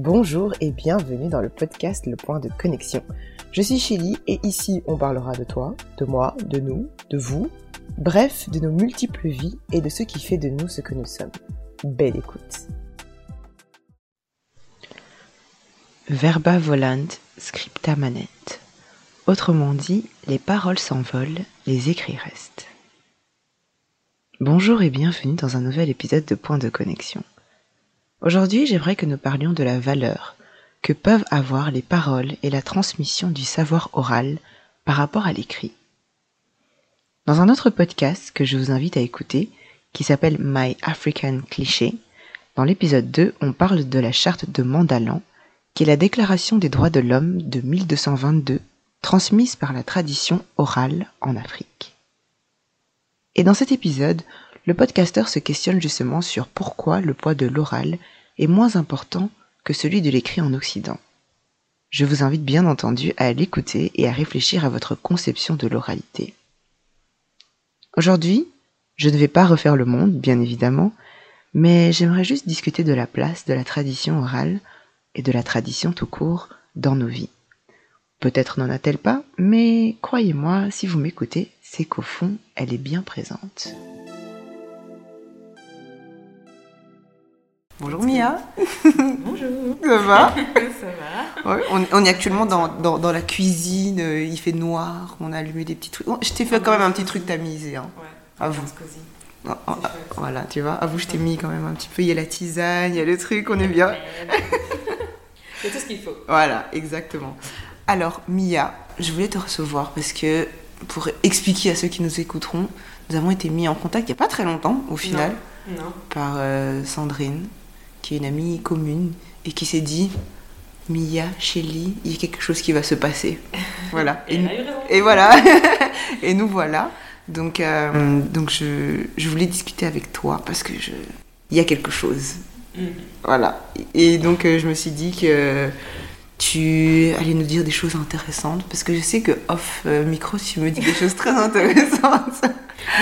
Bonjour et bienvenue dans le podcast Le Point de Connexion. Je suis Chili et ici on parlera de toi, de moi, de nous, de vous, bref, de nos multiples vies et de ce qui fait de nous ce que nous sommes. Belle écoute. Verba volant, scripta manet. Autrement dit, les paroles s'envolent, les écrits restent. Bonjour et bienvenue dans un nouvel épisode de Point de Connexion. Aujourd'hui, j'aimerais que nous parlions de la valeur que peuvent avoir les paroles et la transmission du savoir oral par rapport à l'écrit. Dans un autre podcast que je vous invite à écouter, qui s'appelle My African Cliché, dans l'épisode 2, on parle de la charte de Mandalan, qui est la déclaration des droits de l'homme de 1222, transmise par la tradition orale en Afrique. Et dans cet épisode, le podcasteur se questionne justement sur pourquoi le poids de l'oral est moins important que celui de l'écrit en Occident. Je vous invite bien entendu à l'écouter et à réfléchir à votre conception de l'oralité. Aujourd'hui, je ne vais pas refaire le monde, bien évidemment, mais j'aimerais juste discuter de la place de la tradition orale et de la tradition tout court dans nos vies. Peut-être n'en a-t-elle pas, mais croyez-moi, si vous m'écoutez, c'est qu'au fond, elle est bien présente. Bonjour Mia. Bonjour. Ça va Ça va Ouais, on, on est actuellement dans, dans- dans la cuisine, euh, il fait noir, on a allumé des petits trucs. Je t'ai fait quand même un petit truc tamisé. Hein. Ouais. À vous. Oh, oh, C'est chouette. Voilà, tu vois, à vous je t'ai mis quand même un petit peu, il y a la tisane, il y a le truc, on est bien. C'est tout ce qu'il faut. Voilà, exactement. Alors, Mia, je voulais te recevoir parce que pour expliquer à ceux qui nous écouteront, nous avons été mis en contact il n'y a pas très longtemps, au final, Non. par euh, Sandrine, qui est une amie commune, et qui s'est dit Mia, Shelly, il y a quelque chose qui va se passer. Voilà. Et voilà. et nous voilà. Donc, euh, donc je, je voulais discuter avec toi parce que je, il y a quelque chose. Mhm. Voilà. Et donc, euh, je me suis dit que tu allais nous dire des choses intéressantes? Parce que je sais que off euh, micro, tu me dis des choses très intéressantes.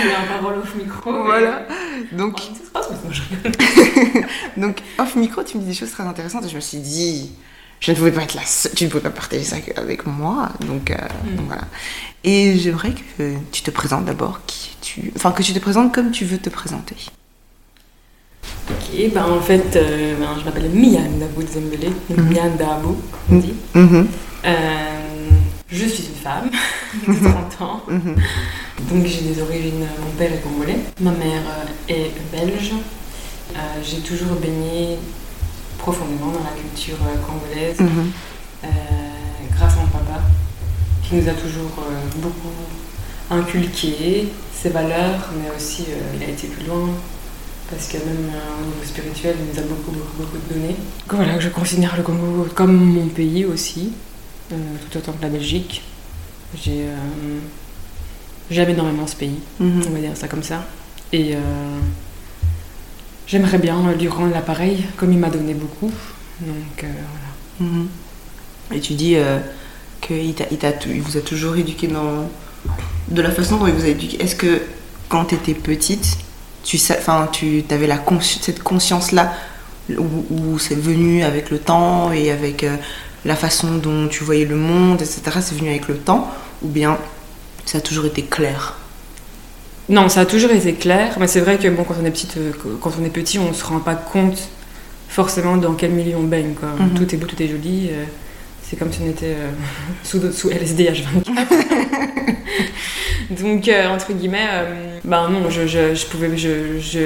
Il y a un parole off micro. voilà. mais- Donc, Oh, off micro, tu me dis des choses très intéressantes et je me suis dit, je ne pouvais pas être la seule, tu ne pouvais pas partager ça avec moi. Donc, euh, Mm. donc voilà. Et j'aimerais que tu te présentes d'abord qui tu, enfin que tu te présentes comme tu veux te présenter. Ok, ben en fait, euh, ben, je m'appelle Mian Dabou Zembele. Mhm. Mian Dabou, on dit. Mhm, Euh, je suis une femme de 30 ans. mhm, Donc j'ai des origines, mon père est congolais, ma mère euh, est belge. Euh, j'ai toujours baigné profondément dans la culture congolaise. mhm. Grâce à mon papa, qui nous a toujours beaucoup inculqué ses valeurs, mais aussi il a été plus loin, parce que même au niveau spirituel, il nous a beaucoup, beaucoup, beaucoup donné. Voilà, je considère le Congo comme mon pays aussi, euh, tout autant que la Belgique. J'ai, euh, j'aime énormément ce pays, Mhm. on va dire ça comme ça. Et euh, j'aimerais bien lui rendre l'appareil, comme il m'a donné beaucoup. Donc voilà. Mhm. Et tu dis qu'il t'a- il t'a tou- il vous a toujours éduqué dans... de la façon dont il vous a éduqué. Est-ce que quand tu étais petite, tu enfin, tu avais la consci- cette conscience-là où, où c'est venu avec le temps et avec euh, la façon dont tu voyais le monde, etc. C'est venu avec le temps ou bien ça a toujours été clair? Non, ça a toujours été clair, mais c'est vrai que bon, quand on est petite, euh, quand on est petit, on se rend pas compte forcément dans quel milieu on baigne. Quoi. Mhm. Tout est beau, tout est joli. euh, c'est comme si on était euh, sous, sous LSD H24. Donc, euh, entre guillemets, euh, ben non, je, je, je pouvais, je, je,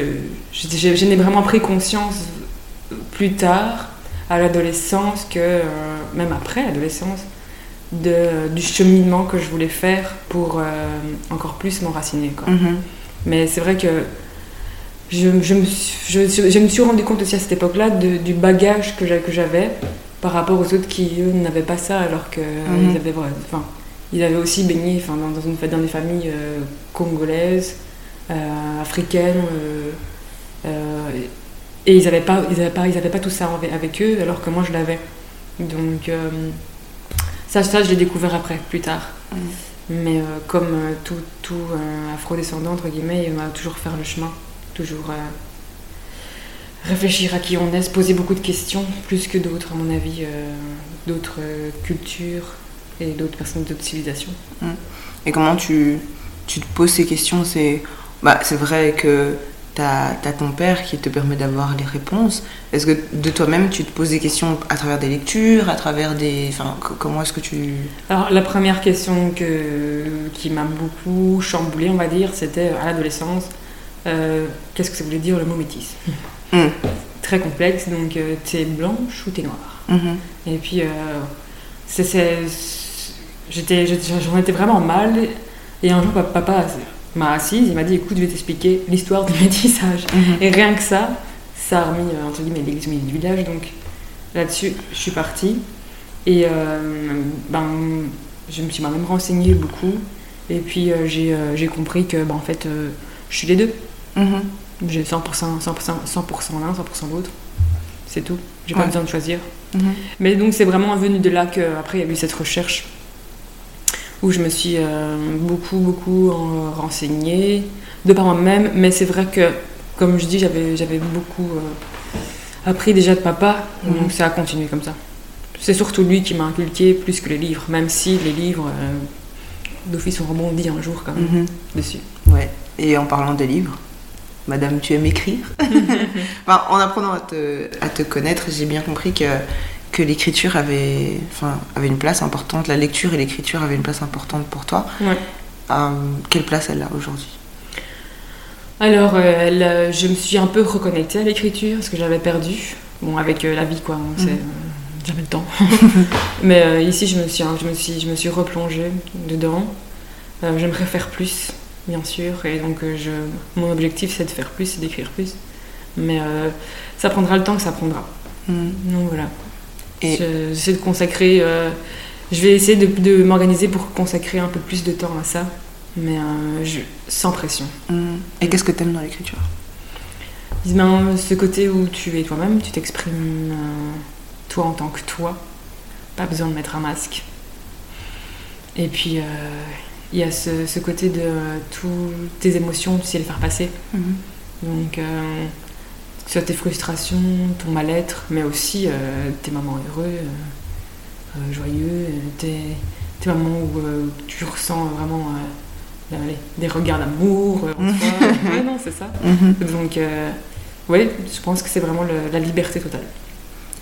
je, n'ai vraiment pris conscience plus tard, à l'adolescence, que euh, même après l'adolescence, du cheminement que je voulais faire pour euh, encore plus m'enraciner. Mhm. Mais c'est vrai que je, je me suis, je, je me suis rendu compte aussi à cette époque-là du bagage que j'a- que j'avais par rapport aux autres qui, eux, n'avaient pas ça, alors qu'ils Mhm. avaient, enfin, ils avaient aussi baigné enfin, dans, une, dans des familles euh, congolaises, euh, africaines, euh, et ils n'avaient pas, ils avaient pas, ils avaient pas tout ça avec, eux, alors que moi je l'avais. Donc ça, ça, je l'ai découvert après, plus tard. Mhm. Mais comme tout, tout afro-descendant, entre guillemets, il m'a toujours faire le chemin. Toujours. réfléchir à qui on est, se poser beaucoup de questions, plus que d'autres, à mon avis, euh, d'autres euh, cultures et d'autres personnes d'autres civilisations. Et comment tu, tu te poses ces questions? C'est bah, vrai que tu as, ton père qui te permet d'avoir les réponses. Est-ce que de toi-même, tu te poses des questions à travers des lectures, à travers des... Enfin, comment est-ce que tu... Alors, la première question que, qui m'a beaucoup chamboulée, on va dire, c'était à l'adolescence, euh, qu'est-ce que ça voulait dire le mot métis Mm. Très complexe, donc euh, t'es blanche ou t'es noire? Mhm. Et puis, euh, c'est- j'étais, j'en étais vraiment mal. Et un jour, pa- papa m'a assise, il m'a dit écoute, je vais t'expliquer l'histoire du métissage. Mhm. Et rien que ça, ça a remis, euh, entre guillemets, l'église au milieu du village. Donc là-dessus, je suis partie. Et euh, ben, je me suis moi-même renseignée beaucoup. Et puis, euh, j'ai, euh, j'ai compris que, ben, en fait, je suis les deux. Mhm. J'ai 100%, 100%, 100% l'un, 100% l'autre. C'est tout. J'ai pas Ouais. besoin de choisir. Mhm. Mais donc c'est vraiment venu de là qu'après il y a eu cette recherche où je me suis euh, beaucoup beaucoup renseignée de par moi-même. Mais c'est vrai que comme je dis j'avais j'avais beaucoup euh, appris déjà de papa, Mhm. donc ça a continué comme ça. C'est surtout lui qui m'a inculqué plus que les livres, même si les livres euh, d'office ont rebondi un jour quand même Mhm. dessus. Ouais. Et en parlant des livres, Madame, tu aimes écrire? Enfin, En apprenant à te, à te connaître, j'ai bien compris que, que l'écriture avait, enfin, avait une place importante, la lecture et l'écriture avaient une place importante pour toi. Ouais. Euh, quelle place elle a aujourd'hui? Alors, euh, elle, euh, je me suis un peu reconnectée à l'écriture, parce que j'avais perdu. Bon, avec euh, la vie, quoi, on sait, Mhm. euh, jamais le temps. Mais ici, je me, suis, je, me suis, je me suis replongée dedans. J'aimerais faire plus, bien sûr, et donc je, mon objectif, c'est de faire plus, c'est d'écrire plus. Mais ça prendra le temps que ça prendra. Donc voilà. Et- J'essaie de consacrer. euh, je vais essayer de, de m'organiser pour consacrer un peu plus de temps à ça, mais euh, je- sans pression. Mhm. Et qu'est-ce que tu aimes dans l'écriture? Ben, ce côté où tu es toi-même, tu t'exprimes euh, toi en tant que toi, pas besoin de mettre un masque. Et puis il y a ce, ce côté de toutes tes émotions, tu sais les faire passer. Donc euh, que ce soit tes frustrations, ton mal-être, mais aussi euh, tes moments heureux, euh, euh, joyeux, tes, tes moments où tu ressens vraiment des regards d'amour. Ouais, non, c'est ça. Mhm. Donc, oui, je pense que c'est vraiment le- la liberté totale.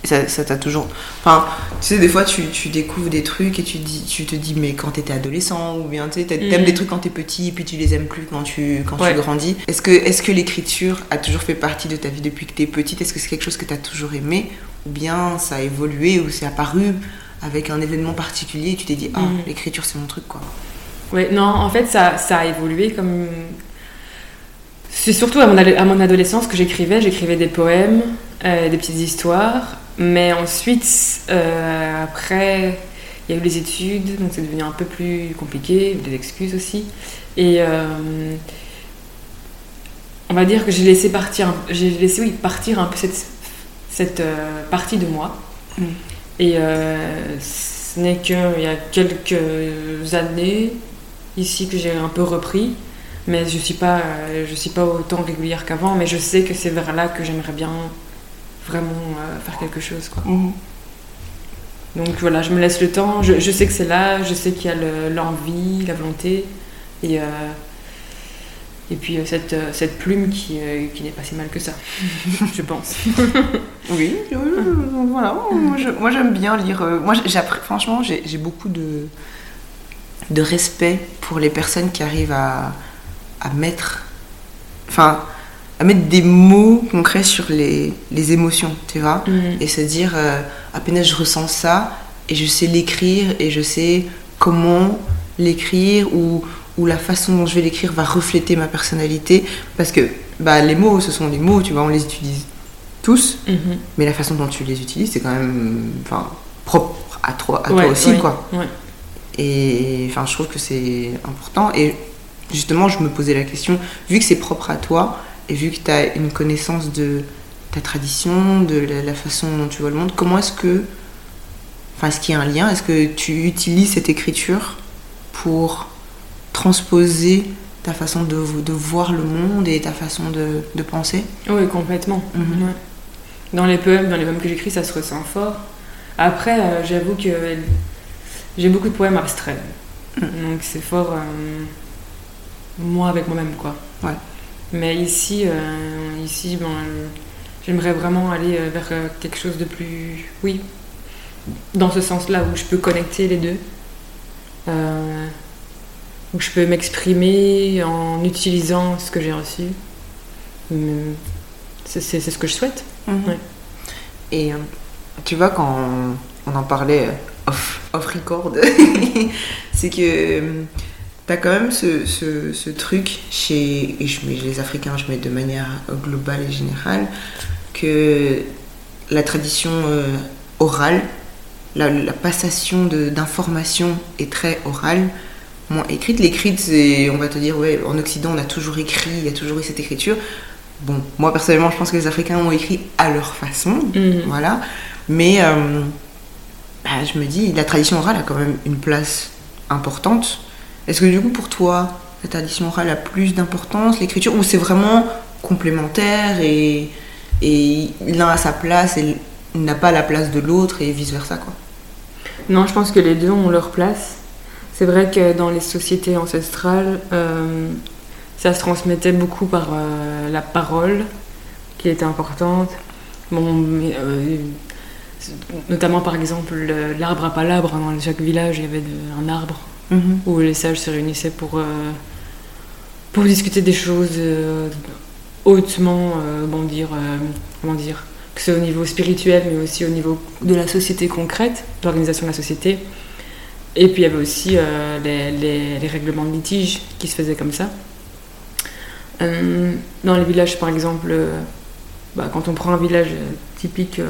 Ça ça t'a toujours. Enfin, tu sais, des fois, tu, tu découvres des trucs et tu, dis, tu te dis, mais quand t'étais adolescent, ou bien tu sais, t'a- t'aimes Mhm. des trucs quand t'es petit et puis tu les aimes plus quand tu, quand Ouais. tu grandis. Est-ce que, est que l'écriture a toujours fait partie de ta vie depuis que t'es petite? Est-ce que c'est quelque chose que t'as toujours aimé? Ou bien ça a évolué ou c'est apparu avec un événement particulier et tu t'es dit, ah, Mhm. l'écriture c'est mon truc quoi? Ouais, non, en fait, ça, ça a évolué comme. C'est surtout à mon, à mon adolescence que j'écrivais. J'écrivais des poèmes, euh, des petites histoires. Mais ensuite, euh, après, il y a eu les études, donc c'est devenu un peu plus compliqué, des excuses aussi. Et euh, on va dire que j'ai laissé partir, j'ai laissé oui, partir un peu cette, cette euh, partie de moi. Mm. Et ce n'est qu'il y a quelques années ici que j'ai un peu repris. Mais je suis pas, je suis pas autant régulière qu'avant, mais je sais que c'est vers là que j'aimerais bien vraiment euh, faire quelque chose. Quoi. Donc voilà, je me laisse le temps. Je, je sais que c'est là, je sais qu'il y a le- l'envie, la volonté. Et, euh, et puis euh, cette, euh, cette plume qui, qui n'est pas si mal que ça, je pense. Oui, voilà. Moi, j'aime bien lire. Moi, franchement, j'ai j'ai beaucoup de, de respect pour les personnes qui arrivent à, à mettre. Enfin, à mettre des mots concrets sur les, les émotions, tu vois. Et se dire, euh, à peine je ressens ça, et je sais l'écrire, et je sais comment l'écrire, ou, ou la façon dont je vais l'écrire va refléter ma personnalité. Parce que bah, les mots, ce sont des mots, tu vois, on les utilise tous. Mhm. Mais la façon dont tu les utilises, c'est quand même enfin, propre à toi, à Ouais, toi aussi, ouais, quoi. ouais. Et enfin, je trouve que c'est important. Et justement, je me posais la question, vu que c'est propre à toi, et vu que tu as une connaissance de ta tradition, de la, la façon dont tu vois le monde, comment est-ce que. Enfin, est-ce qu'il y a un lien? Est-ce que tu utilises cette écriture pour transposer ta façon de, de voir le monde et ta façon de, de penser? Oui, complètement. Mhm. Ouais. Dans les poèmes, dans les poèmes que j'écris, ça se ressent fort. Après, euh, j'avoue que j'ai beaucoup de poèmes abstraits. Mm. Donc c'est fort euh, moi avec moi-même, quoi. Ouais. Mais ici, euh, ici euh, j'aimerais vraiment aller euh, vers euh, quelque chose de plus. Oui, dans ce sens-là, où je peux connecter les deux. Euh, où je peux m'exprimer en utilisant ce que j'ai reçu. Hum, C'est ce que je souhaite. Ouais. Et tu vois, quand on, en parlait off, off record, c'est que tu as quand même ce, ce- ce truc chez, et je mets les Africains, je mets de manière globale et générale, que la tradition euh, orale, la, la passation d'informations est très orale, moins écrite. L'écrite, c'est, on va te dire, ouais, en Occident, on a toujours écrit, il y a toujours eu cette écriture. Bon, moi personnellement, je pense que les Africains ont écrit à leur façon, Mhm. voilà. Mais euh, bah, je me dis, la tradition orale a quand même une place importante. Est-ce que du coup, pour toi, la tradition orale a plus d'importance, l'écriture, ou c'est vraiment complémentaire et, l'un a sa place et n'a pas la place de l'autre et vice versa quoi? Non, je pense que les deux ont leur place. C'est vrai que dans les sociétés ancestrales, euh, ça se transmettait beaucoup par euh, la parole, qui était importante. Bon, euh, notamment par exemple le- l'arbre à palabre. Dans chaque village, il y avait un arbre où les sages se réunissaient pour, euh, pour discuter des choses euh, hautement, euh, dire, comment dire, que ce au niveau spirituel, mais aussi au niveau de la société concrète, de l'organisation de la société. Et puis il y avait aussi les, règlements de litige qui se faisaient comme ça. Dans les villages, par exemple, bah, quand on prend un village typique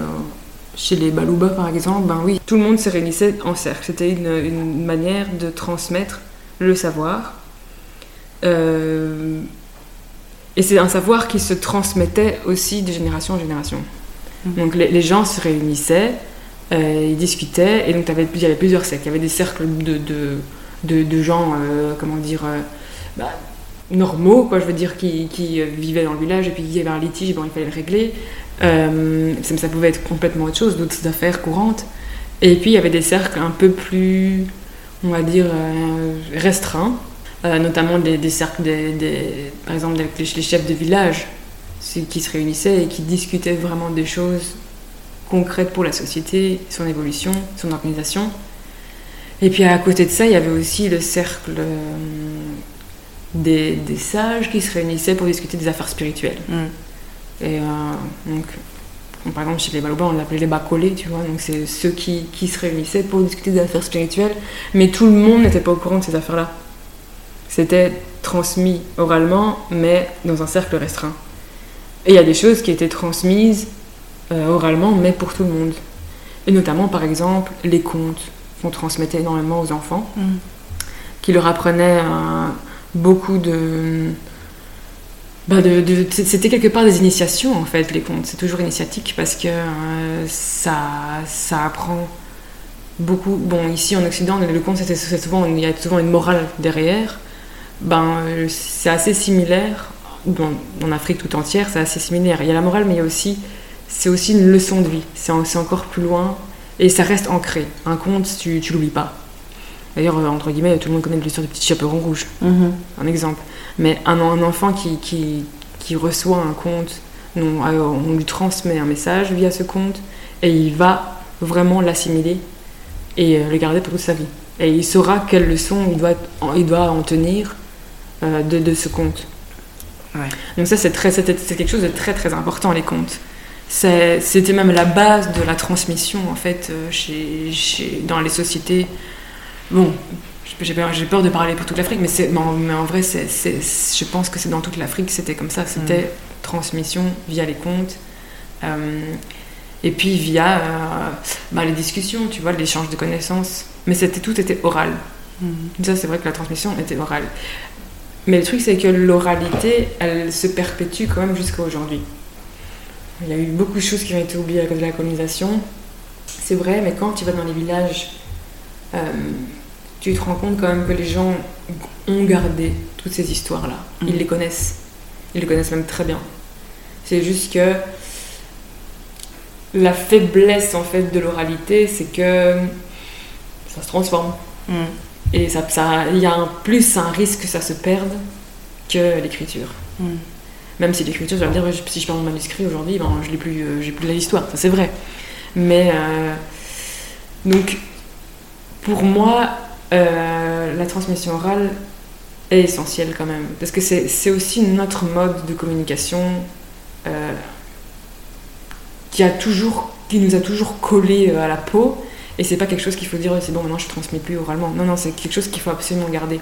chez les Balouba, par exemple, ben oui, tout le monde se réunissait en cercle. C'était une, une manière de transmettre le savoir. Euh, et c'est un savoir qui se transmettait aussi de génération en génération. Mhm. Donc les, les gens se réunissaient, euh, ils discutaient, et donc il y avait plusieurs cercles. Il y avait des cercles de, de, de, de gens, euh, comment dire, bah, normaux, quoi, je veux dire, qui, qui euh, vivaient dans le village, et puis il y avait un litige, bon, il fallait le régler. Euh, ça, pouvait être complètement autre chose, d'autres affaires courantes. Et puis il y avait des cercles un peu plus, on va dire, euh, restreints, notamment des, cercles, des, par exemple, avec les, les chefs de village, ceux qui se réunissaient et qui discutaient vraiment des choses concrètes pour la société, son évolution, son organisation. Et puis à côté de ça, il y avait aussi le cercle des, des sages qui se réunissaient pour discuter des affaires spirituelles. Et euh, donc, par exemple, chez les Balouba, on l'appelait les bacolés, tu vois. Donc, c'est ceux qui, qui se réunissaient pour discuter des affaires spirituelles. Mais tout le monde n'était pas au courant de ces affaires-là. C'était transmis oralement, mais dans un cercle restreint. Et il y a des choses qui étaient transmises euh, oralement, mais pour tout le monde. Et notamment, par exemple, les contes qu'on transmettait énormément aux enfants, qui leur apprenaient beaucoup de bah de, de- c'était quelque part des initiations en fait les contes. C'est toujours initiatique parce que euh, ça ça apprend beaucoup. Bon ici en Occident le conte c'est souvent il y a souvent une morale derrière. Ben euh, c'est assez similaire en Afrique tout entière c'est assez similaire. Il y a la morale mais il y a aussi c'est aussi une leçon de vie. C'est encore plus loin et ça reste ancré. Un conte tu tu l'oublies pas d'ailleurs euh, entre guillemets tout le monde connaît l'histoire du petit chaperon rouge un exemple. Mais un, un enfant qui, qui, qui reçoit un conte, on, euh, on lui transmet un message via ce conte et il va vraiment l'assimiler et euh, le garder pour toute sa vie. Et il saura quelle leçon il doit, en- il doit en tenir euh, de, de ce. Ouais. Donc ça, c'est quelque chose de très très important, les. C'est- C'était même la base de la transmission, en fait, chez, chez- dans les sociétés. Bon, j'ai peur, de parler pour toute l'Afrique, mais, en, vrai, je pense que c'est dans toute l'Afrique, c'était comme ça. C'était transmission via les contes. euh, et puis via euh, bah, les discussions, tu vois, l'échange de connaissances. Mais c'était, tout était oral. Ça, c'est vrai que la transmission était orale. Mais le truc, c'est que l'oralité, elle se perpétue quand même jusqu'à aujourd'hui. Il y a eu beaucoup de choses qui ont été oubliées à cause de la colonisation. C'est vrai, mais quand tu vas dans les villages, euh, tu te rends compte quand même que les gens ont gardé toutes ces histoires-là. Mhm. Ils les connaissent. Ils les connaissent même très bien. C'est juste que la faiblesse en fait de l'oralité, c'est que ça se transforme. Mm. Et ça, y a un plus un risque que ça se perde que l'écriture. Mm. Même si l'écriture, je vais me dire, si je perds mon manuscrit aujourd'hui, ben, je n'ai plus, euh, j'ai plus la histoire, ça c'est vrai. Mais euh, donc, pour moi, euh, la transmission orale est essentielle quand même. Parce que c'est aussi notre mode de communication euh, qui, a toujours, qui nous a toujours collé euh, à la peau. Et c'est pas quelque chose qu'il faut dire, c'est bon, maintenant je transmets plus oralement. Non, non, c'est quelque chose qu'il faut absolument garder.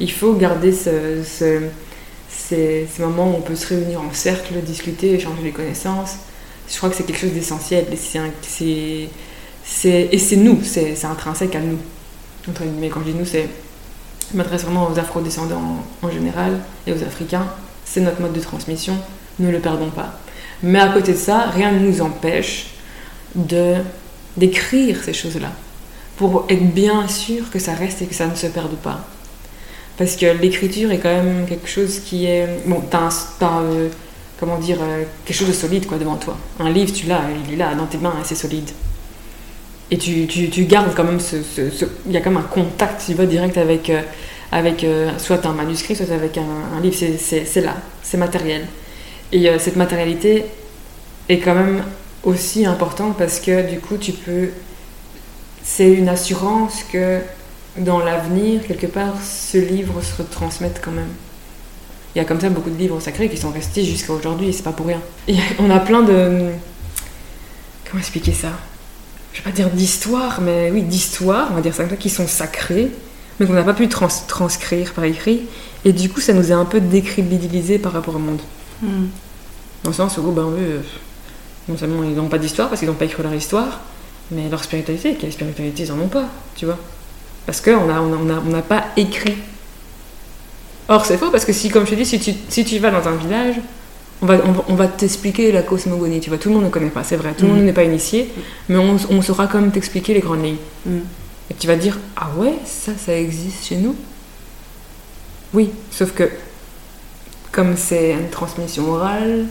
Il faut garder ce, ce- ces, moments où on peut se réunir en cercle, discuter, échanger les connaissances. Je crois que c'est quelque chose d'essentiel. Et c'est nous, c'est intrinsèque à nous. Entre guillemets, quand je dis nous, c'est. Je m'adresse vraiment aux afro-descendants en, général et aux Africains. C'est notre mode de transmission, ne le perdons pas. Mais à côté de ça, rien ne nous empêche de d'écrire ces choses-là pour être bien sûr que ça reste et que ça ne se perde pas. Parce que l'écriture est quand même quelque chose qui est. Bon, t'as euh, comment dire. euh, quelque chose de solide quoi devant toi. Un livre, tu l'as, il est là dans tes mains et c'est solide. Et tu, tu, tu gardes quand même ce. Il y a quand même un contact, tu vois, direct avec. euh, avec euh, soit un manuscrit, soit avec un, livre. C'est- là, c'est matériel. Et euh, cette matérialité est quand même aussi importante parce que du coup, tu peux. C'est une assurance que dans l'avenir, quelque part, ce livre se retransmette quand même. Il y a comme ça beaucoup de livres sacrés qui sont restés jusqu'à aujourd'hui et c'est pas pour rien. Et on a plein de. Comment expliquer ça? Je vais pas dire d'histoire, mais oui, d'histoires, on va dire ça qui sont sacrées, mais qu'on n'a pas pu trans- transcrire par écrit. Et du coup, ça nous a un peu décrédibilisé par rapport au monde. Mm. Dans le sens où, ben, eux, non seulement ils n'ont pas d'histoire parce qu'ils n'ont pas écrit leur histoire, mais leur spiritualité, quelle spiritualité ils en ont pas, tu vois Parce qu'on n'a on a, on a, on n'a pas écrit. Or, c'est faux parce que si, comme je te dis, si tu, si tu vas dans un village, on va, on on va t'expliquer la cosmogonie, tu vois, tout le monde ne connaît pas, c'est vrai, tout le Mhm. monde n'est pas initié, mais on, on saura quand même t'expliquer les grandes lignes. Mm. Et tu vas dire, ah ouais, ça, ça existe chez nous? Oui, sauf que comme c'est une transmission orale,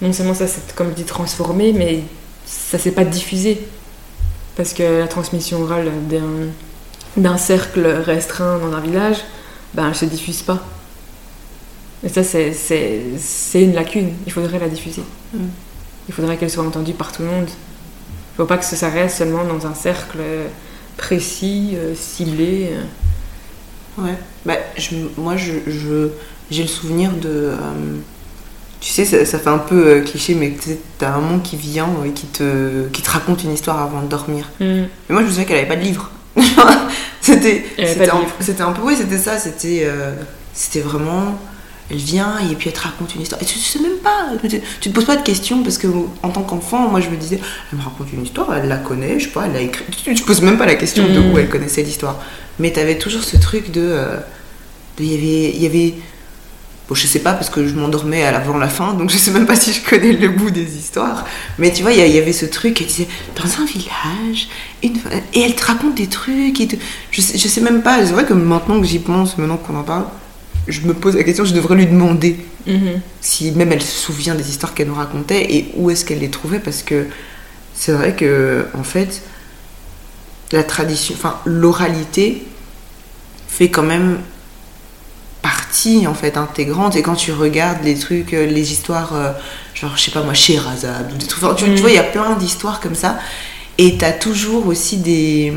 non seulement ça s'est, comme dis, transformé, mais ça s'est pas diffusé. Parce que la transmission orale d'un, d'un cercle restreint dans un village, ben, elle se diffuse pas. Et ça, c'est, une lacune. Il faudrait la diffuser. Mm. Il faudrait qu'elle soit entendue par tout le monde. Il faut pas que ça reste seulement dans un cercle précis, euh, ciblé. euh. Ouais. Bah, je- moi, je, je- j'ai le souvenir de. euh, tu sais, ça, ça fait un peu euh, cliché, mais tu t'as un monde qui vient et qui te, qui te raconte une histoire avant de dormir. Mais moi, je me souviens qu'elle avait pas de livre. c'était, un, livre. un peu, oui, c'était ça. C'était, euh, c'était vraiment. Elle vient et puis elle te raconte une histoire. Et tu, tu sais même pas, tu, tu te poses pas de questions parce que en tant qu'enfant, moi je me disais, elle me raconte une histoire, elle la connaît, je sais pas, elle l'a écrit. Tu, tu poses même pas la question de Mm. où elle connaissait l'histoire. Mais t'avais toujours ce truc de. euh, Il y avait. y avait Bon, je sais pas parce que je m'endormais à l'avant la fin, donc je sais même pas si je connais le bout des histoires. Mais tu vois, il y avait ce truc, elle disait, dans un village, une... et elle te raconte des trucs. Et te- je, sais, je sais même pas, c'est vrai que maintenant que j'y pense, maintenant qu'on en parle, je me pose la question, je devrais lui demander Mhm. si même elle se souvient des histoires qu'elle nous racontait et où est-ce qu'elle les trouvait parce que c'est vrai que en fait la tradition enfin l'oralité fait quand même partie en fait intégrante et quand tu regardes les trucs euh, les histoires euh, genre je sais pas moi trucs enfin, tu, tu Mm. vois il y a plein d'histoires comme ça et t'as toujours aussi des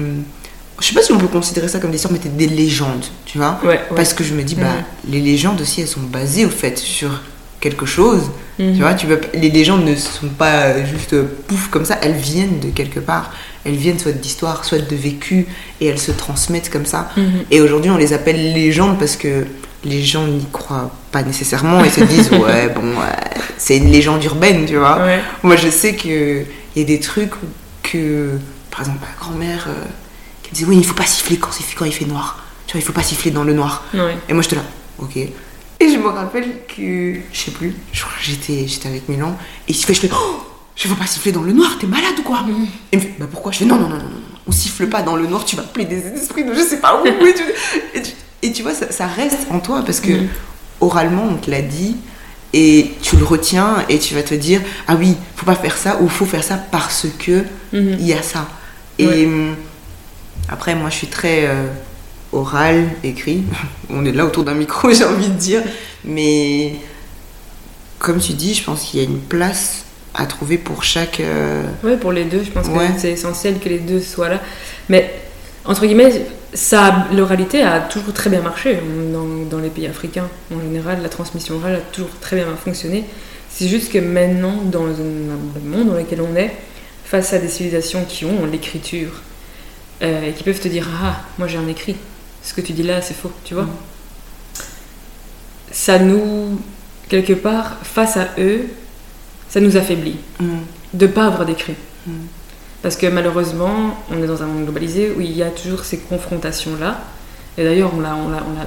je sais pas si on peut considérer ça comme des histoires mais des légendes tu vois Ouais, ouais. parce que je me dis, bah, Mhm. les légendes aussi, elles sont basées au fait sur quelque chose. Tu vois, tu peux, les légendes ne sont pas juste euh, pouf comme ça, elles viennent de quelque part. Elles viennent soit d'histoire, soit de vécu, et elles se transmettent comme ça. Mhm. Et aujourd'hui, on les appelle légendes parce que les gens n'y croient pas nécessairement et se disent, ouais, bon, ouais, c'est une légende urbaine, tu vois. Ouais. Moi, je sais qu'il y a des trucs que, par exemple, ma grand-mère, euh, qui me disait, oui, il faut pas siffler quand, quand il fait noir. Tu vois, il faut pas siffler dans le noir. Ouais. Et moi j'étais là, ok. Et je me rappelle que, je sais plus, je crois que j'étais, j'étais avec Milan, et il sifflait, je fais, oh, je veux pas siffler dans le noir, t'es malade ou quoi? Mhm. Et il me fait, bah pourquoi? Je fais, non, non, non, non, non, on siffle pas dans le noir, tu vas appeler des esprits de je sais pas où. et, tu, et tu- et tu vois, ça, ça reste en toi, parce que Mhm. oralement on te l'a dit, et tu le retiens et tu vas te dire ah oui faut pas faire ça ou faut faire ça parce que Mhm. il y a ça et Ouais. Après moi je suis très euh, oral écrit on est là autour d'un micro j'ai envie de dire mais comme tu dis je pense qu'il y a une place à trouver pour chaque euh, Ouais, pour les deux, je pense Ouais. que c'est essentiel que les deux soient là. Mais, entre guillemets, ça, l'oralité a toujours très bien marché dans, dans les pays africains. En général, la transmission orale a toujours très bien fonctionné. C'est juste que maintenant, dans le monde dans lequel on est, face à des civilisations qui ont l'écriture, euh, et qui peuvent te dire Ah, moi j'ai un écrit, ce que tu dis là, c'est faux, tu vois. Mhm. Ça nous, quelque part, face à eux, ça nous affaiblit hum, de pas avoir d'écrit. Mm. Parce que malheureusement, on est dans un monde globalisé où il y a toujours ces confrontations-là. Et d'ailleurs, on l'a, on l'a, on l'a,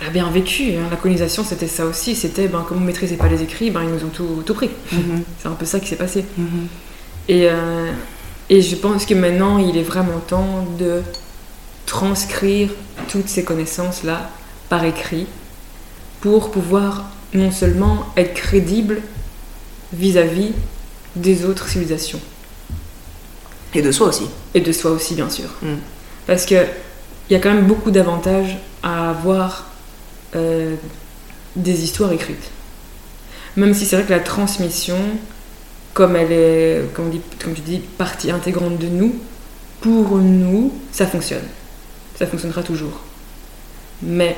on l'a bien vécu. hein. La colonisation, c'était ça aussi. C'était, ben, comme on maîtrisait pas les écrits, ben, ils nous ont tout, tout pris. mhm, C'est un peu ça qui s'est passé. mhm. Et, euh, et je pense que maintenant, il est vraiment temps de transcrire toutes ces connaissances-là par écrit pour pouvoir non seulement être crédible vis-à-vis des autres civilisations et de soi aussi et de soi aussi, bien sûr. Mm. Parce que il y a quand même beaucoup d'avantages à avoir euh, des histoires écrites. Même si c'est vrai que la transmission, comme elle est, comme, on dit- comme tu dis, partie intégrante de nous, pour nous, ça fonctionne. Ça fonctionnera toujours. Mais,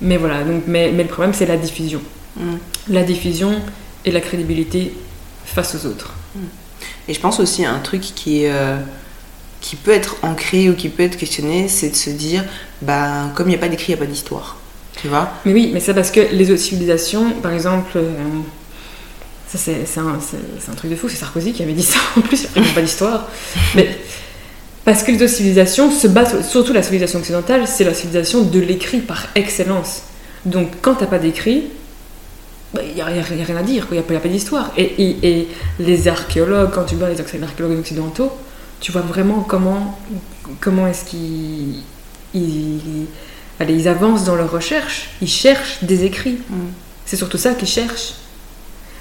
mais voilà, donc, mais, mais le problème, c'est la diffusion. Hum. La diffusion et la crédibilité face aux autres. Et je pense aussi à un truc qui, euh, qui peut être ancré ou qui peut être questionné, c'est de se dire, bah, comme il n'y a pas d'écrit, il n'y a pas d'histoire. Tu vois? Mais oui, mais c'est parce que les autres civilisations, par exemple, euh, ça c'est un, un truc de fou, c'est Sarkozy qui avait dit ça en plus, il n'y a vraiment pas d'histoire. Mais parce que les autres civilisations se basent, surtout la civilisation occidentale, c'est la civilisation de l'écrit par excellence. Donc quand t'as pas d'écrit, il n'y a, y a rien à dire, il n'y a, a pas d'histoire. Et, et- et les archéologues, quand tu vois les archéologues occidentaux, tu vois vraiment comment, comment est-ce qu'ils ils, ils avancent dans leur recherche, ils cherchent des écrits. Mm. C'est surtout ça qu'ils cherchent.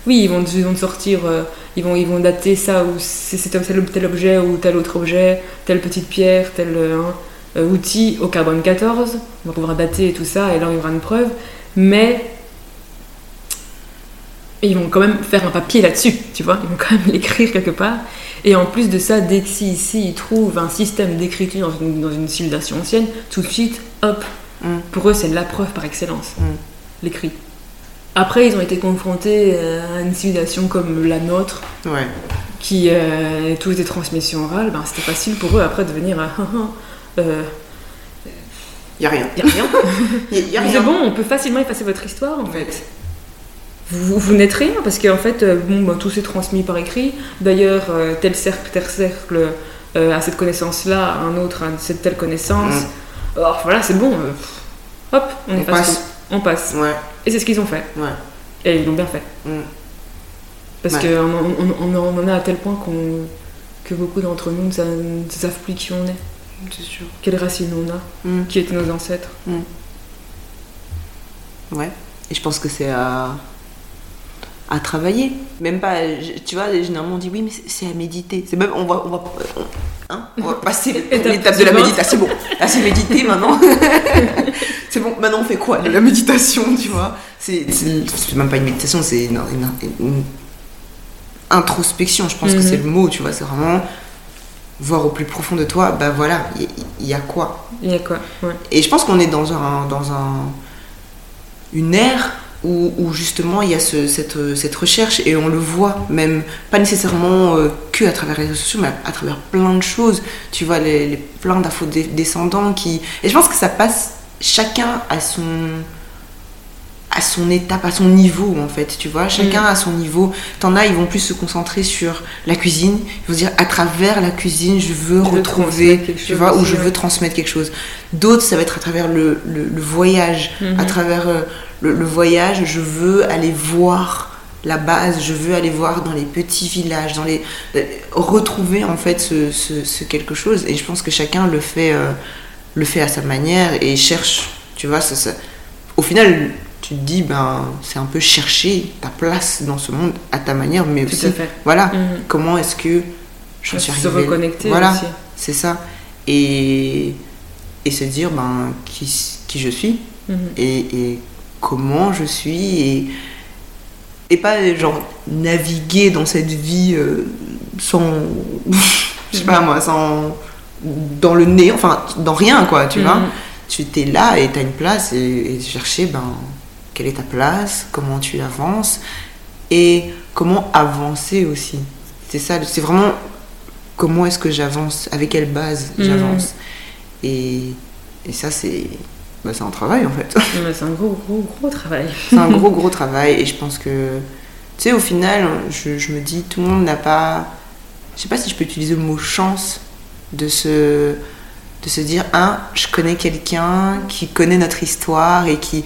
Oui, ils vont, ils vont sortir, euh, ils, vont, ils vont dater ça, ou c'est c'est tel, tel objet, ou tel autre objet, telle petite pierre, tel euh, hein, euh, outil au carbone 14. On va pouvoir dater et tout ça, et là il y aura une preuve. Mais ils vont quand même faire un papier là-dessus, tu vois, ils vont quand même l'écrire quelque part. Et en plus de ça, dès que si ici ils trouvent un système d'écriture dans une, dans une civilisation ancienne, tout de suite, hop, Mm. pour eux c'est la preuve par excellence, Mm. l'écrit. Après, ils ont été confrontés euh, à une civilisation comme la nôtre, Ouais. qui euh, tout était transmission orale, ben, c'était facile pour eux après de venir à euh, Il n'y a rien. y a rien. Il y a, y a Mais rien. c'est bon, on peut facilement effacer votre histoire en fait. Vous, vous, n'êtes rien parce qu'en fait, euh, bon, ben, tout s'est transmis par écrit. D'ailleurs, euh, tel cercle, tel cercle a cette connaissance-là, un autre a cette telle connaissance. Mm. Alors voilà, c'est bon. hop, on, On efface passe. tout. On passe. Ouais. Et c'est ce qu'ils ont fait. Ouais. Et ils l'ont bien fait. Mm. Parce Ouais. qu'on on, on- on en a à tel point qu'on que beaucoup d'entre nous ne sa- ne savent plus qui on est, C'est sûr. quelles racines on a, Mm. qui étaient nos ancêtres. Ouais. Et je pense que c'est à, à travailler. Même pas, tu vois, généralement on dit oui, mais c'est- à méditer. C'est même, on va, on va, hein, on va passer Étape l'étape de la méditation. C'est bon, là c'est méditer maintenant. c'est bon, maintenant on fait quoi La méditation, tu vois? C'est même pas une méditation, c'est une, une- une introspection, je pense que Mhm. c'est le mot, tu vois. C'est vraiment voir au plus profond de toi, bah voilà, il y, a quoi? Il y a quoi ouais. et je pense qu'on est dans un dans un une ère où, où justement il y a ce- cette, euh, cette recherche et on le voit même pas nécessairement euh, que à travers les réseaux sociaux mais à, à travers plein de choses tu vois les, les plein d'afro-descendants qui et je pense que ça passe chacun à son à son étape, à son niveau en fait, tu vois, chacun Mm. à son niveau. T'en as, ils vont plus se concentrer sur la cuisine, ils vont dire à travers la cuisine, je veux Je retrouver, tu vois, ou je veux transmettre quelque chose. D'autres, ça va être à travers le, le- le voyage, Mhm. à travers euh, le, le voyage, je veux aller voir la base, je veux aller voir dans les petits villages, dans les euh, retrouver en fait ce, ce- ce quelque chose. Et je pense que chacun le fait, euh, le fait à sa manière et cherche, tu vois, ça, ça- au final, tu te dis, ben, c'est un peu chercher ta place dans ce monde à ta manière, mais Tout aussi, à fait. voilà, Mhm. comment est-ce que j'en suis Se arrivée reconnecter Voilà, c'est ça. Et, et se dire, ben, qui, qui je suis Mhm. et, et comment je suis et, et pas genre naviguer dans cette vie euh, sans je sais pas moi sans dans le nez enfin dans rien quoi tu vois Mhm. tu t'es là et t'as une place et, et chercher ben quelle est ta place comment tu avances et comment avancer aussi c'est ça c'est vraiment comment est-ce que j'avance avec quelle base Mhm. j'avance et, et ça c'est bah, c'est un travail en fait C'est un gros, gros, gros travail. c'est un gros gros travail et je pense que tu sais au final je, je me dis tout le monde n'a pas je sais pas si je peux utiliser le mot chance de se de se dire ah je connais quelqu'un qui connaît notre histoire et qui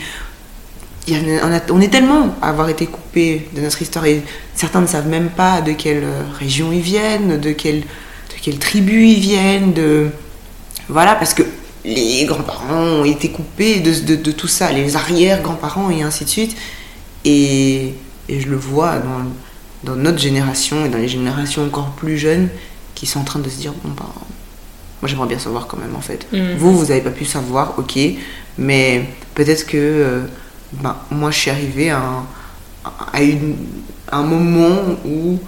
on, a- on est tellement à avoir été coupé de notre histoire et certains ne savent même pas de quelle région ils viennent de quelle de quelle tribu ils viennent de voilà parce que les grands-parents ont été coupés de, de- de tout ça, les arrière-grands-parents et ainsi de suite. Et, et je le vois dans, dans notre génération et dans les générations encore plus jeunes qui sont en train de se dire bon, bah, moi j'aimerais bien savoir quand même en fait. Mhm. Vous, vous n'avez pas pu savoir, ok, mais peut-être que ben, moi je suis arrivée à un, à une- à un moment où,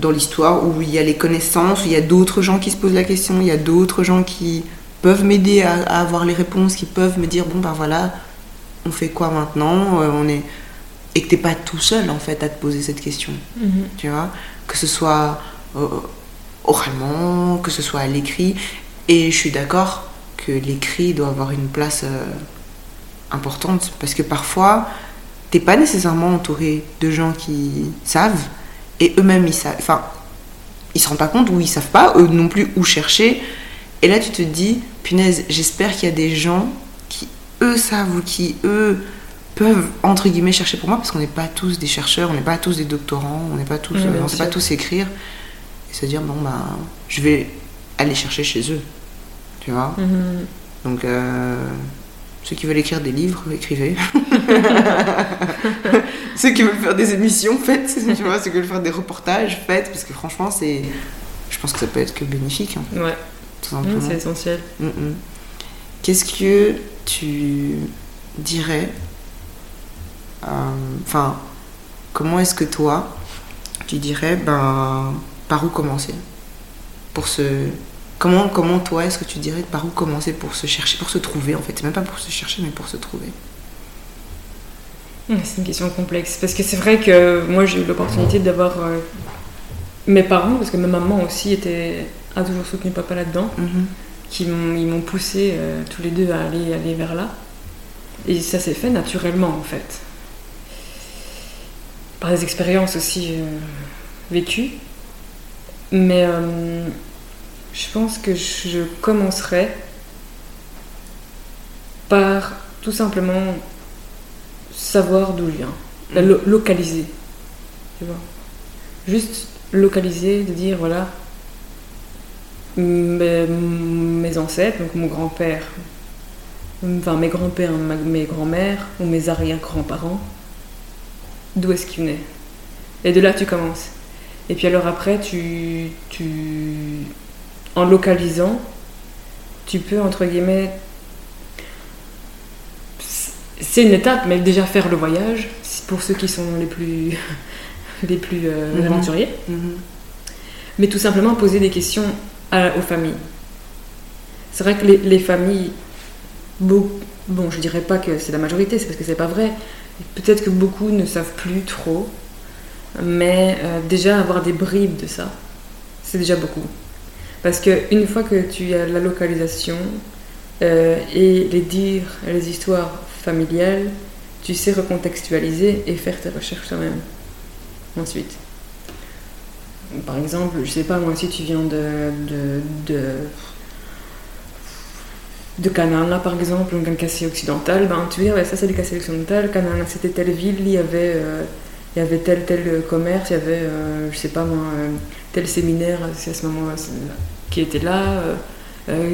dans l'histoire, où il y a les connaissances, où il y a d'autres gens qui se posent la question, il y a d'autres gens qui peuvent m'aider à, à avoir les réponses, qui peuvent me dire bon ben voilà, on fait quoi maintenant Euh, on est... Et que t'es pas tout seul en fait à te poser cette question Mhm. tu vois, que ce soit euh, oralement, que ce soit à l'écrit. Et je suis d'accord que l'écrit doit avoir une place euh, importante parce que parfois, t'es pas nécessairement entouré de gens qui savent et eux-mêmes ils savent. Enfin, ils se rendent pas compte ou ils savent pas eux non plus où chercher. Et là, tu te dis, punaise, j'espère qu'il y a des gens qui eux savent ou qui eux peuvent entre guillemets chercher pour moi parce qu'on n'est pas tous des chercheurs, on n'est pas tous des doctorants, on n'est pas tous, Oui, euh, on sait pas tous écrire et se dire bon bah je vais aller chercher chez eux, tu vois. Mhm. Donc euh, ceux qui veulent écrire des livres, écrivez. ceux qui veulent faire des émissions, faites. Tu vois, ceux qui veulent faire des reportages, faites parce que franchement c'est, je pense que ça peut être que bénéfique, hein, Ouais, tout simplement. c'est essentiel. Mm, mm. Qu'est-ce que tu dirais euh, Enfin, comment est-ce que toi, tu dirais, ben, par où commencer Pour se. Comment, comment toi, est-ce que tu dirais par où commencer pour se chercher, pour se trouver en fait? C'est même pas pour se chercher, mais pour se trouver. C'est une question complexe. Parce que c'est vrai que moi, j'ai eu l'opportunité d'avoir euh, mes parents, parce que ma maman aussi était, a toujours soutenu papa là-dedans, qui m'ont, poussé euh, tous les deux à aller, aller vers là. Et ça s'est fait naturellement, en fait. Par des expériences aussi euh, vécues. Mais euh, je pense que je commencerai par tout simplement savoir d'où je viens, la lo- localiser. Tu vois Juste localiser, de dire voilà, mes, mes ancêtres, donc mon grand-père, enfin mes grands-pères, ma- mes grands-mères ou mes arrière-grands-parents, d'où est-ce qu'ils venaient? Et de là tu commences. Et puis alors après, tu, tu en localisant, tu peux entre guillemets c'est une étape, mais déjà faire le voyage, pour ceux qui sont les plus, les plus euh, Mhm. aventuriers, Mhm. mais tout simplement poser des questions aux familles. C'est vrai que les, les familles, beau- bon, je dirais pas que c'est la majorité, c'est parce que c'est pas vrai. Peut-être que beaucoup ne savent plus trop, mais euh, déjà avoir des bribes de ça, c'est déjà beaucoup. Parce que une fois que tu as la localisation euh, et les dires, les histoires familiales, tu sais recontextualiser et faire tes recherches toi-même. Ensuite. Par exemple, je sais pas, moi, si tu viens de. de. de, de Canaan, là, par exemple, donc un Cassé occidental, ben, tu dis, ouais, ça c'est le Cassé occidental, Canaan, c'était telle ville, il y avait, euh, il y avait tel, tel euh, commerce, il y avait, euh, je sais pas moi, euh, tel séminaire, c'est à ce moment-là c'est- qui était là,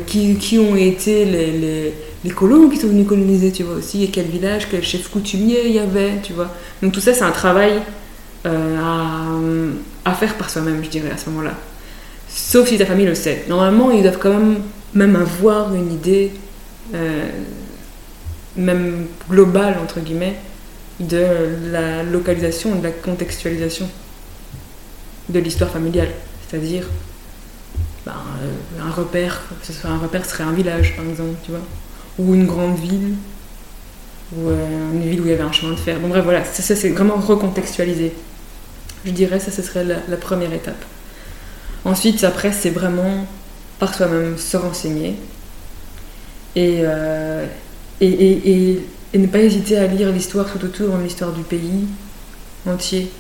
qui, qui ont été les, les, les colons qui sont venus coloniser, tu vois aussi, et quel village, quel chef coutumier il y avait, tu vois. Donc tout ça, c'est un travail à, à faire par soi-même, je dirais, à ce moment-là. Sauf si ta famille le sait. Normalement, ils doivent quand même, même avoir une idée, euh, même globale, entre guillemets, de la localisation, de la contextualisation de l'histoire familiale. C'est-à-dire, ben, euh, un repère, ce soit un repère serait un village, par exemple, tu vois, ou une grande ville, ou euh, une ville où il y avait un chemin de fer. Bon, bref, voilà, ça, ça, c'est vraiment recontextualisé. Je dirais, ça, ce serait la, la première étape. Ensuite, après, c'est vraiment par soi-même se renseigner et, euh, et, et, et, et ne pas hésiter à lire l'histoire tout autour, l'histoire du pays entier.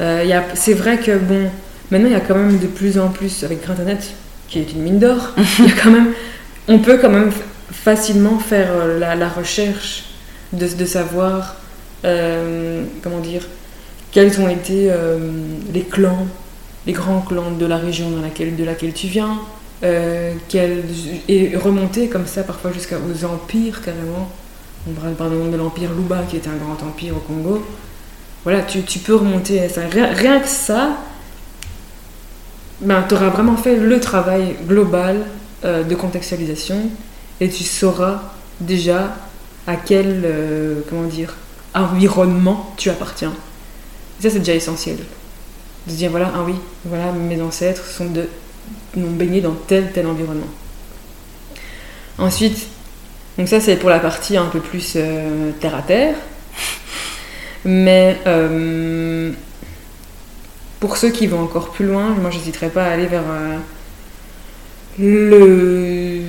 Euh, il y a- c'est vrai que, bon, maintenant, il y a quand même de plus en plus, avec Internet, qui est une mine d'or, il y a quand même, on peut quand même facilement faire euh, la, la recherche de, de savoir, euh, comment dire, quels ont été euh, les clans, les grands clans de la région de laquelle tu viens, euh, et remonter comme ça parfois jusqu'aux empires carrément. On parle par exemple de l'empire Luba qui était un grand empire au Congo. Voilà, tu, tu peux remonter à ça. Rien, rien que ça, ben, tu auras vraiment fait le travail global euh, de contextualisation et tu sauras déjà à quel euh, comment dire, environnement tu appartiens. Ça, c'est déjà essentiel. De se dire, voilà, ah oui, voilà, mes ancêtres sont de, ont baigné dans tel, tel environnement. Ensuite, donc ça, c'est pour la partie un peu plus euh, terre à terre. Mais euh, pour ceux qui vont encore plus loin, moi, j'hésiterai pas à aller vers euh, le,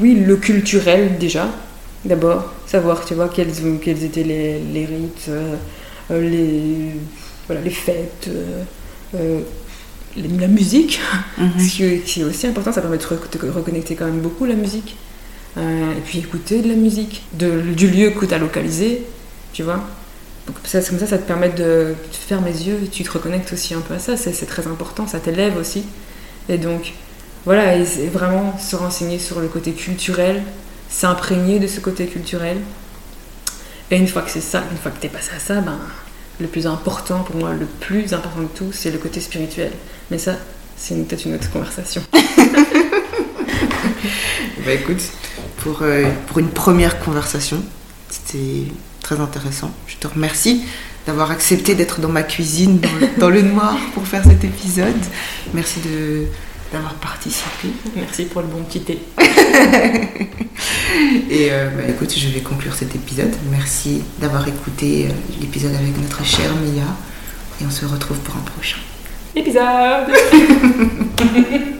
oui, le culturel déjà. D'abord, savoir, tu vois, quels, quels étaient les, les rites, les, voilà, les fêtes, euh, euh, la musique, Mhm. ce qui est- qui est aussi important, ça permet de de reconnecter quand même beaucoup la musique. Euh, et puis écouter de la musique, de, du lieu que tu as localisé, tu vois. Donc ça, comme ça, ça te permet de te fermes les yeux tu te reconnectes aussi un peu à ça, c'est très important, ça t'élève aussi. Et donc, voilà, et vraiment se renseigner sur le côté culturel, s'imprégner de ce côté culturel. Et une fois que c'est ça, une fois que tu es passé à ça, ben, le plus important pour moi, le plus important de tout, c'est le côté spirituel. Mais ça, c'est peut-être une autre conversation. Bah écoute, pour, euh, pour une première conversation, c'était très intéressant. Je te remercie d'avoir accepté d'être dans ma cuisine, dans le, dans le noir, pour faire cet épisode. Merci de d'avoir participé. Merci pour le bon petit thé. Et euh, bah, écoute, je vais conclure cet épisode. Merci d'avoir écouté euh, l'épisode avec notre chère Mia. Et on se retrouve pour un prochain. Épisode